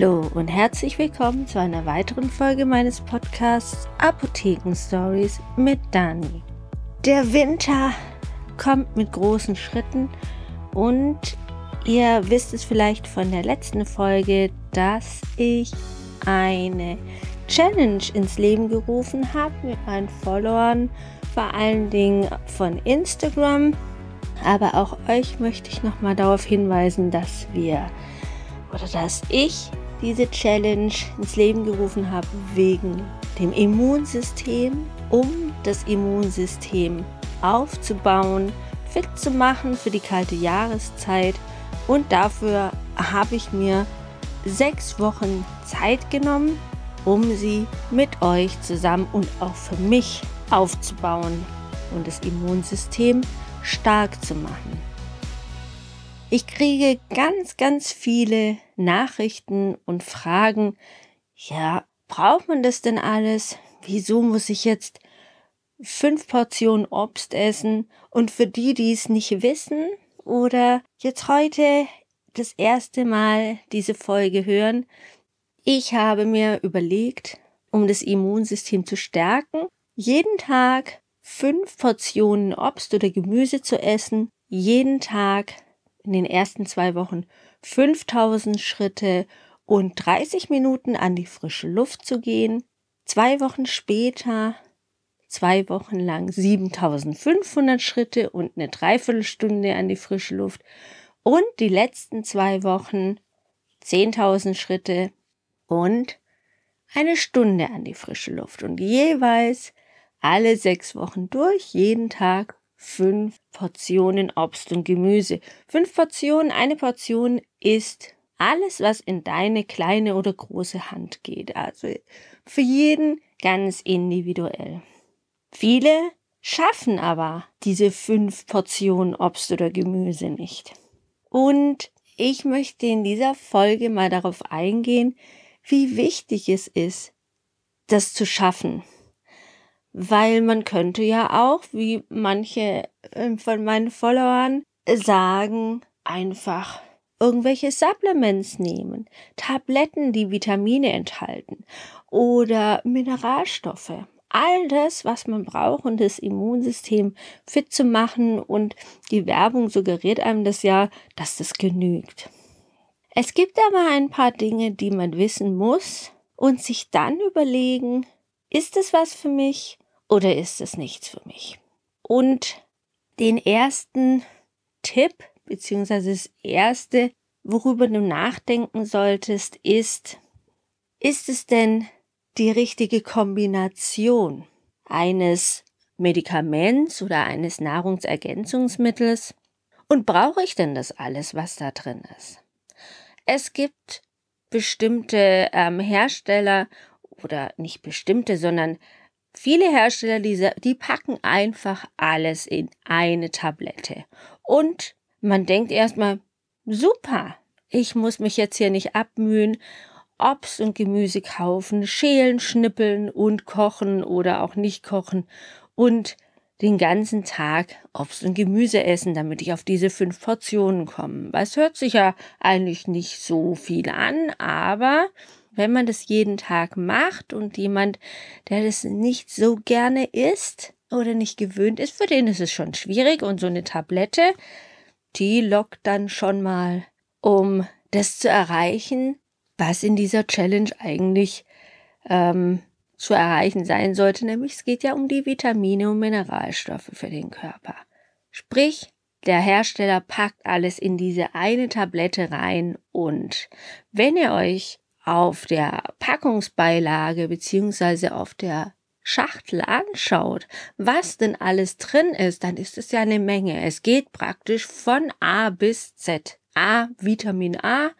Hallo und herzlich willkommen zu einer weiteren Folge meines Podcasts Apotheken Stories mit Dani. Der Winter kommt mit großen Schritten und ihr wisst es vielleicht von der letzten Folge, dass ich eine Challenge ins Leben gerufen habe mit meinen Followern, vor allen Dingen von Instagram. Aber auch euch möchte ich nochmal darauf hinweisen, dass wir oder dass ich diese Challenge ins Leben gerufen habe wegen dem Immunsystem, um das Immunsystem aufzubauen, fit zu machen für die kalte Jahreszeit. Und dafür habe ich mir sechs Wochen Zeit genommen, um sie mit euch zusammen und auch für mich aufzubauen und das Immunsystem stark zu machen. Ich kriege ganz, ganz viele Nachrichten und Fragen. Ja, braucht man das denn alles? Wieso muss ich jetzt fünf Portionen Obst essen? Und für die, die es nicht wissen oder jetzt heute das erste Mal diese Folge hören, ich habe mir überlegt, um das Immunsystem zu stärken, jeden Tag fünf Portionen Obst oder Gemüse zu essen, jeden Tag in den ersten zwei Wochen 5000 Schritte und 30 Minuten an die frische Luft zu gehen. Zwei Wochen später, zwei Wochen lang 7500 Schritte und eine Dreiviertelstunde an die frische Luft. Und die letzten zwei Wochen 10.000 Schritte und eine Stunde an die frische Luft. Und jeweils alle sechs Wochen durch, jeden Tag fünf Portionen Obst und Gemüse. Fünf Portionen, eine Portion ist alles, was in deine kleine oder große Hand geht. Also für jeden ganz individuell. Viele schaffen aber diese fünf Portionen Obst oder Gemüse nicht. Und ich möchte in dieser Folge mal darauf eingehen, wie wichtig es ist, das zu schaffen weil man könnte ja auch, wie manche ähm, von meinen Followern sagen, einfach irgendwelche Supplements nehmen, Tabletten, die Vitamine enthalten oder Mineralstoffe. All das, was man braucht, um das Immunsystem fit zu machen und die Werbung suggeriert einem das ja, dass das genügt. Es gibt aber ein paar Dinge, die man wissen muss und sich dann überlegen, ist es was für mich oder ist es nichts für mich? Und den ersten Tipp, beziehungsweise das erste, worüber du nachdenken solltest, ist, ist es denn die richtige Kombination eines Medikaments oder eines Nahrungsergänzungsmittels? Und brauche ich denn das alles, was da drin ist? Es gibt bestimmte ähm, Hersteller oder nicht bestimmte, sondern Viele Hersteller, die, die packen einfach alles in eine Tablette. Und man denkt erstmal, super, ich muss mich jetzt hier nicht abmühen, Obst und Gemüse kaufen, schälen, schnippeln und kochen oder auch nicht kochen und den ganzen Tag Obst und Gemüse essen, damit ich auf diese fünf Portionen komme. Was hört sich ja eigentlich nicht so viel an, aber wenn man das jeden Tag macht und jemand, der das nicht so gerne isst oder nicht gewöhnt ist, für den ist es schon schwierig und so eine Tablette, die lockt dann schon mal, um das zu erreichen, was in dieser Challenge eigentlich ähm, zu erreichen sein sollte, nämlich es geht ja um die Vitamine und Mineralstoffe für den Körper. Sprich, der Hersteller packt alles in diese eine Tablette rein und wenn ihr euch auf der Packungsbeilage beziehungsweise auf der Schachtel anschaut, was denn alles drin ist, dann ist es ja eine Menge. Es geht praktisch von A bis Z. A, Vitamin A,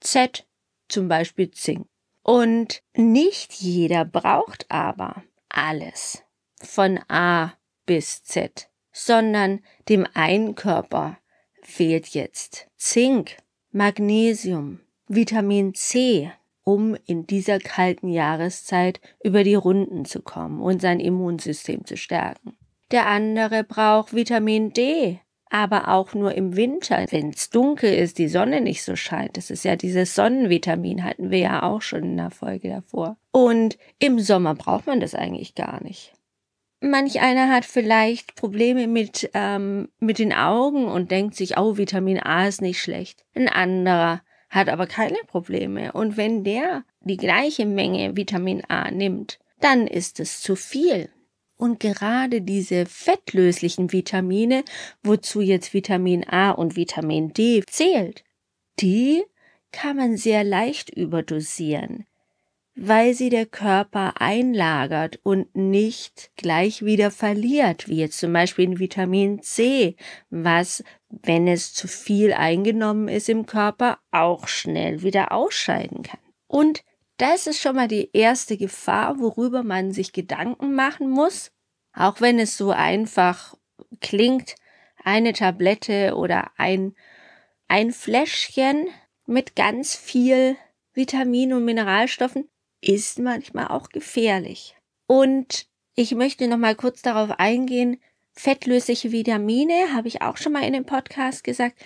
Z, zum Beispiel Zink. Und nicht jeder braucht aber alles von A bis Z, sondern dem einen Körper fehlt jetzt Zink, Magnesium, Vitamin C, um in dieser kalten Jahreszeit über die Runden zu kommen und sein Immunsystem zu stärken. Der andere braucht Vitamin D, aber auch nur im Winter, wenn es dunkel ist, die Sonne nicht so scheint. Das ist ja dieses Sonnenvitamin, hatten wir ja auch schon in der Folge davor. Und im Sommer braucht man das eigentlich gar nicht. Manch einer hat vielleicht Probleme mit, ähm, mit den Augen und denkt sich, oh, Vitamin A ist nicht schlecht. Ein anderer hat aber keine Probleme. Und wenn der die gleiche Menge Vitamin A nimmt, dann ist es zu viel. Und gerade diese fettlöslichen Vitamine, wozu jetzt Vitamin A und Vitamin D zählt, die kann man sehr leicht überdosieren, weil sie der Körper einlagert und nicht gleich wieder verliert, wie jetzt zum Beispiel in Vitamin C, was, wenn es zu viel eingenommen ist im Körper, auch schnell wieder ausscheiden kann. Und das ist schon mal die erste Gefahr, worüber man sich Gedanken machen muss, auch wenn es so einfach klingt, eine Tablette oder ein, ein Fläschchen mit ganz viel Vitamin- und Mineralstoffen ist manchmal auch gefährlich. Und ich möchte noch mal kurz darauf eingehen, fettlösliche Vitamine, habe ich auch schon mal in dem Podcast gesagt,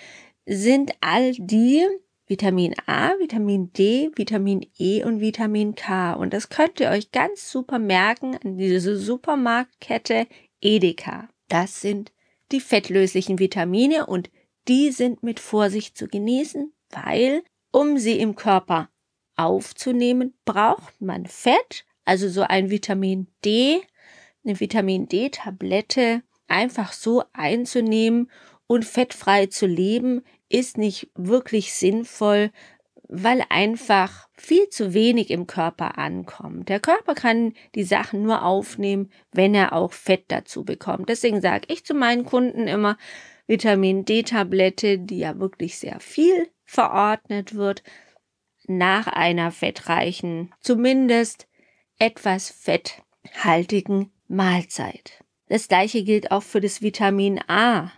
sind all die, Vitamin A, Vitamin D, Vitamin E und Vitamin K. Und das könnt ihr euch ganz super merken an diese Supermarktkette Edeka. Das sind die fettlöslichen Vitamine und die sind mit Vorsicht zu genießen, weil um sie im Körper aufzunehmen, braucht man Fett, also so ein Vitamin D, eine Vitamin D-Tablette einfach so einzunehmen und fettfrei zu leben, ist nicht wirklich sinnvoll, weil einfach viel zu wenig im Körper ankommt. Der Körper kann die Sachen nur aufnehmen, wenn er auch Fett dazu bekommt. Deswegen sage ich zu meinen Kunden immer Vitamin D-Tablette, die ja wirklich sehr viel verordnet wird, nach einer fettreichen, zumindest etwas fetthaltigen Mahlzeit. Das gleiche gilt auch für das Vitamin A.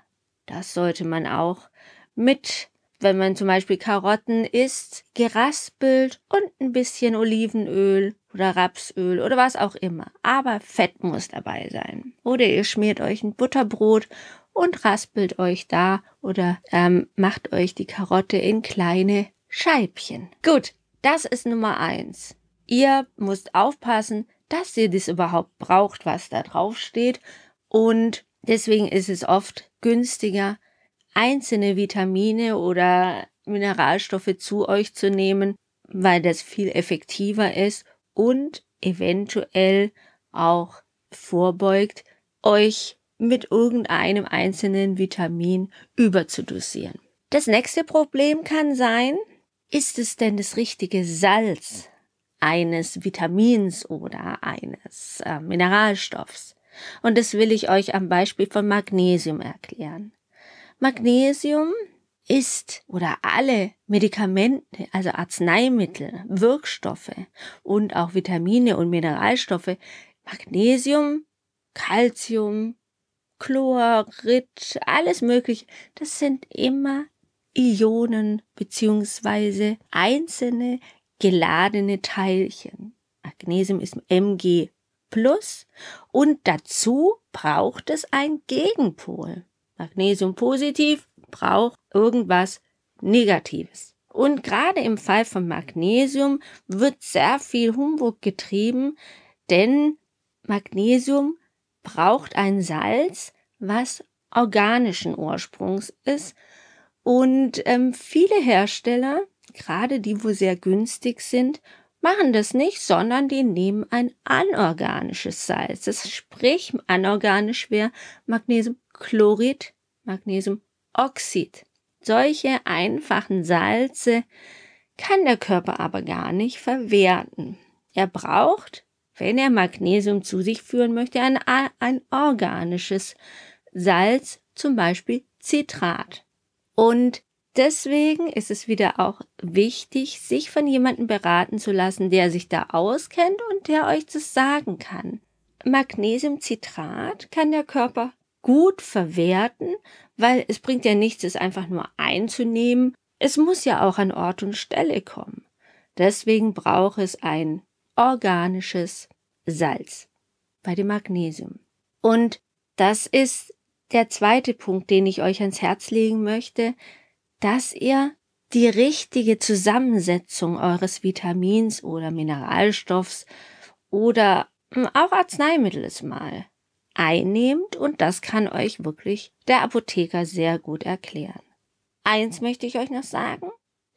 Das sollte man auch mit, wenn man zum Beispiel Karotten isst, geraspelt und ein bisschen Olivenöl oder Rapsöl oder was auch immer. Aber Fett muss dabei sein. Oder ihr schmiert euch ein Butterbrot und raspelt euch da oder ähm, macht euch die Karotte in kleine Scheibchen. Gut, das ist Nummer eins. Ihr müsst aufpassen, dass ihr das überhaupt braucht, was da drauf steht. Und deswegen ist es oft günstiger, einzelne Vitamine oder Mineralstoffe zu euch zu nehmen, weil das viel effektiver ist und eventuell auch vorbeugt, euch mit irgendeinem einzelnen Vitamin überzudosieren. Das nächste Problem kann sein, ist es denn das richtige Salz eines Vitamins oder eines äh, Mineralstoffs? Und das will ich euch am Beispiel von Magnesium erklären. Magnesium ist oder alle Medikamente, also Arzneimittel, Wirkstoffe und auch Vitamine und Mineralstoffe, Magnesium, Calcium, Chlorid, alles mögliche, das sind immer Ionen beziehungsweise einzelne geladene Teilchen. Magnesium ist Mg plus und dazu braucht es ein Gegenpol. Magnesium positiv braucht irgendwas Negatives. Und gerade im Fall von Magnesium wird sehr viel Humbug getrieben, denn Magnesium braucht ein Salz, was organischen Ursprungs ist. Und ähm, viele Hersteller, gerade die, wo sehr günstig sind, machen das nicht, sondern die nehmen ein anorganisches Salz. Das sprich, anorganisch wäre Magnesiumchlorid, Magnesiumoxid. Solche einfachen Salze kann der Körper aber gar nicht verwerten. Er braucht, wenn er Magnesium zu sich führen möchte, ein, ein organisches Salz, zum Beispiel Citrat. Und deswegen ist es wieder auch wichtig, sich von jemandem beraten zu lassen, der sich da auskennt und der euch das sagen kann. Magnesiumcitrat kann der Körper gut verwerten, weil es bringt ja nichts, es einfach nur einzunehmen. Es muss ja auch an Ort und Stelle kommen. Deswegen braucht es ein organisches Salz bei dem Magnesium. Und das ist der zweite Punkt, den ich euch ans Herz legen möchte, dass ihr die richtige Zusammensetzung eures Vitamins oder Mineralstoffs oder hm, auch Arzneimittels mal einnehmt und das kann euch wirklich der Apotheker sehr gut erklären. Eins möchte ich euch noch sagen.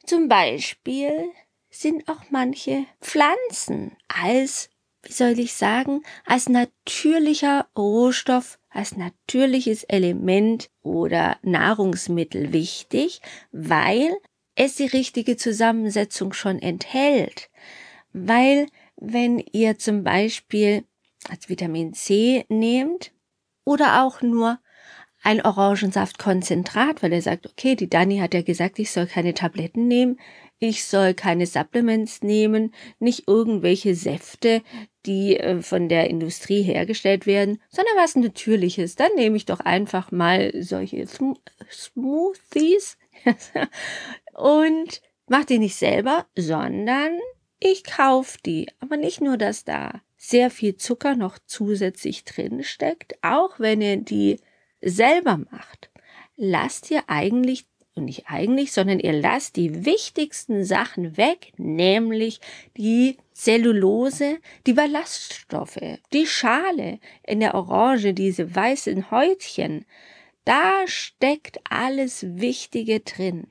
Zum Beispiel sind auch manche Pflanzen als, wie soll ich sagen, als natürlicher Rohstoff, als natürliches Element oder Nahrungsmittel wichtig, weil es die richtige Zusammensetzung schon enthält. Weil wenn ihr zum Beispiel als Vitamin C nehmt oder auch nur ein Orangensaftkonzentrat, weil er sagt, okay, die Dani hat ja gesagt, ich soll keine Tabletten nehmen, ich soll keine Supplements nehmen, nicht irgendwelche Säfte, die äh, von der Industrie hergestellt werden, sondern was Natürliches. Dann nehme ich doch einfach mal solche Sm Smoothies und mache die nicht selber, sondern ich kaufe die. Aber nicht nur, dass da sehr viel Zucker noch zusätzlich drin steckt, auch wenn ihr die selber macht, lasst ihr eigentlich, und nicht eigentlich, sondern ihr lasst die wichtigsten Sachen weg, nämlich die Zellulose, die Ballaststoffe, die Schale in der Orange, diese weißen Häutchen. Da steckt alles Wichtige drin.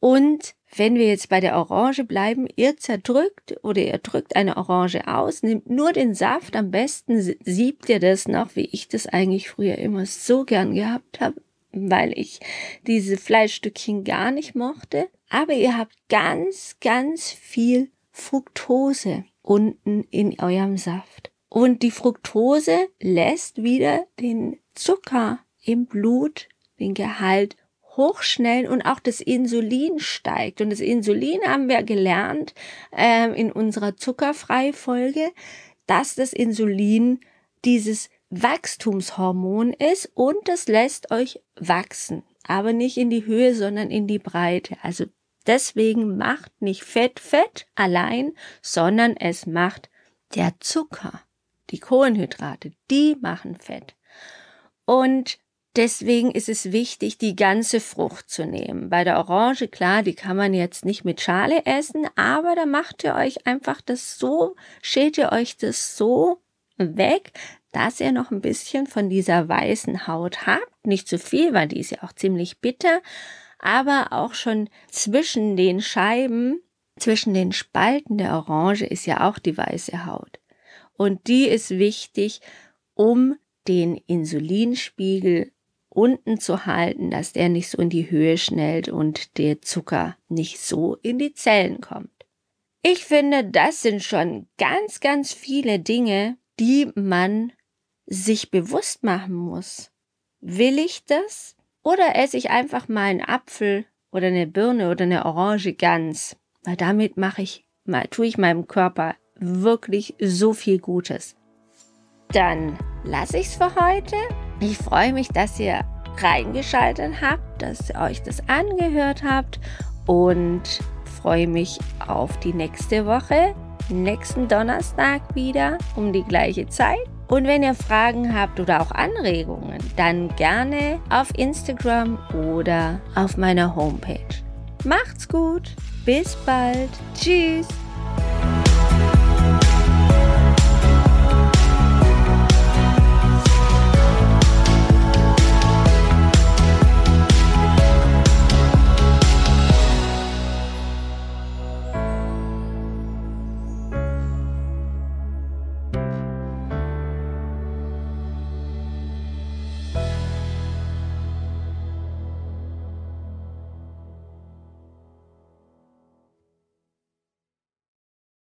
Und wenn wir jetzt bei der Orange bleiben, ihr zerdrückt oder ihr drückt eine Orange aus, nehmt nur den Saft, am besten siebt ihr das noch, wie ich das eigentlich früher immer so gern gehabt habe, weil ich diese Fleischstückchen gar nicht mochte. Aber ihr habt ganz, ganz viel Fructose unten in eurem Saft. Und die Fructose lässt wieder den Zucker im Blut, den Gehalt hochschnell und auch das Insulin steigt. Und das Insulin haben wir gelernt äh, in unserer Zuckerfreifolge, dass das Insulin dieses Wachstumshormon ist und das lässt euch wachsen. Aber nicht in die Höhe, sondern in die Breite. Also deswegen macht nicht Fett Fett allein, sondern es macht der Zucker. Die Kohlenhydrate, die machen Fett. Und Deswegen ist es wichtig, die ganze Frucht zu nehmen. Bei der Orange, klar, die kann man jetzt nicht mit Schale essen, aber da macht ihr euch einfach das so, schält ihr euch das so weg, dass ihr noch ein bisschen von dieser weißen Haut habt. Nicht zu viel, weil die ist ja auch ziemlich bitter, aber auch schon zwischen den Scheiben, zwischen den Spalten der Orange ist ja auch die weiße Haut. Und die ist wichtig, um den Insulinspiegel unten zu halten, dass der nicht so in die Höhe schnellt und der Zucker nicht so in die Zellen kommt. Ich finde, das sind schon ganz, ganz viele Dinge, die man sich bewusst machen muss. Will ich das? Oder esse ich einfach mal einen Apfel oder eine Birne oder eine Orange ganz? Weil damit mache ich, tue ich meinem Körper wirklich so viel Gutes. Dann lasse ich es für heute. Ich freue mich, dass ihr reingeschaltet habt, dass ihr euch das angehört habt und freue mich auf die nächste Woche, nächsten Donnerstag wieder um die gleiche Zeit. Und wenn ihr Fragen habt oder auch Anregungen, dann gerne auf Instagram oder auf meiner Homepage. Macht's gut, bis bald, tschüss.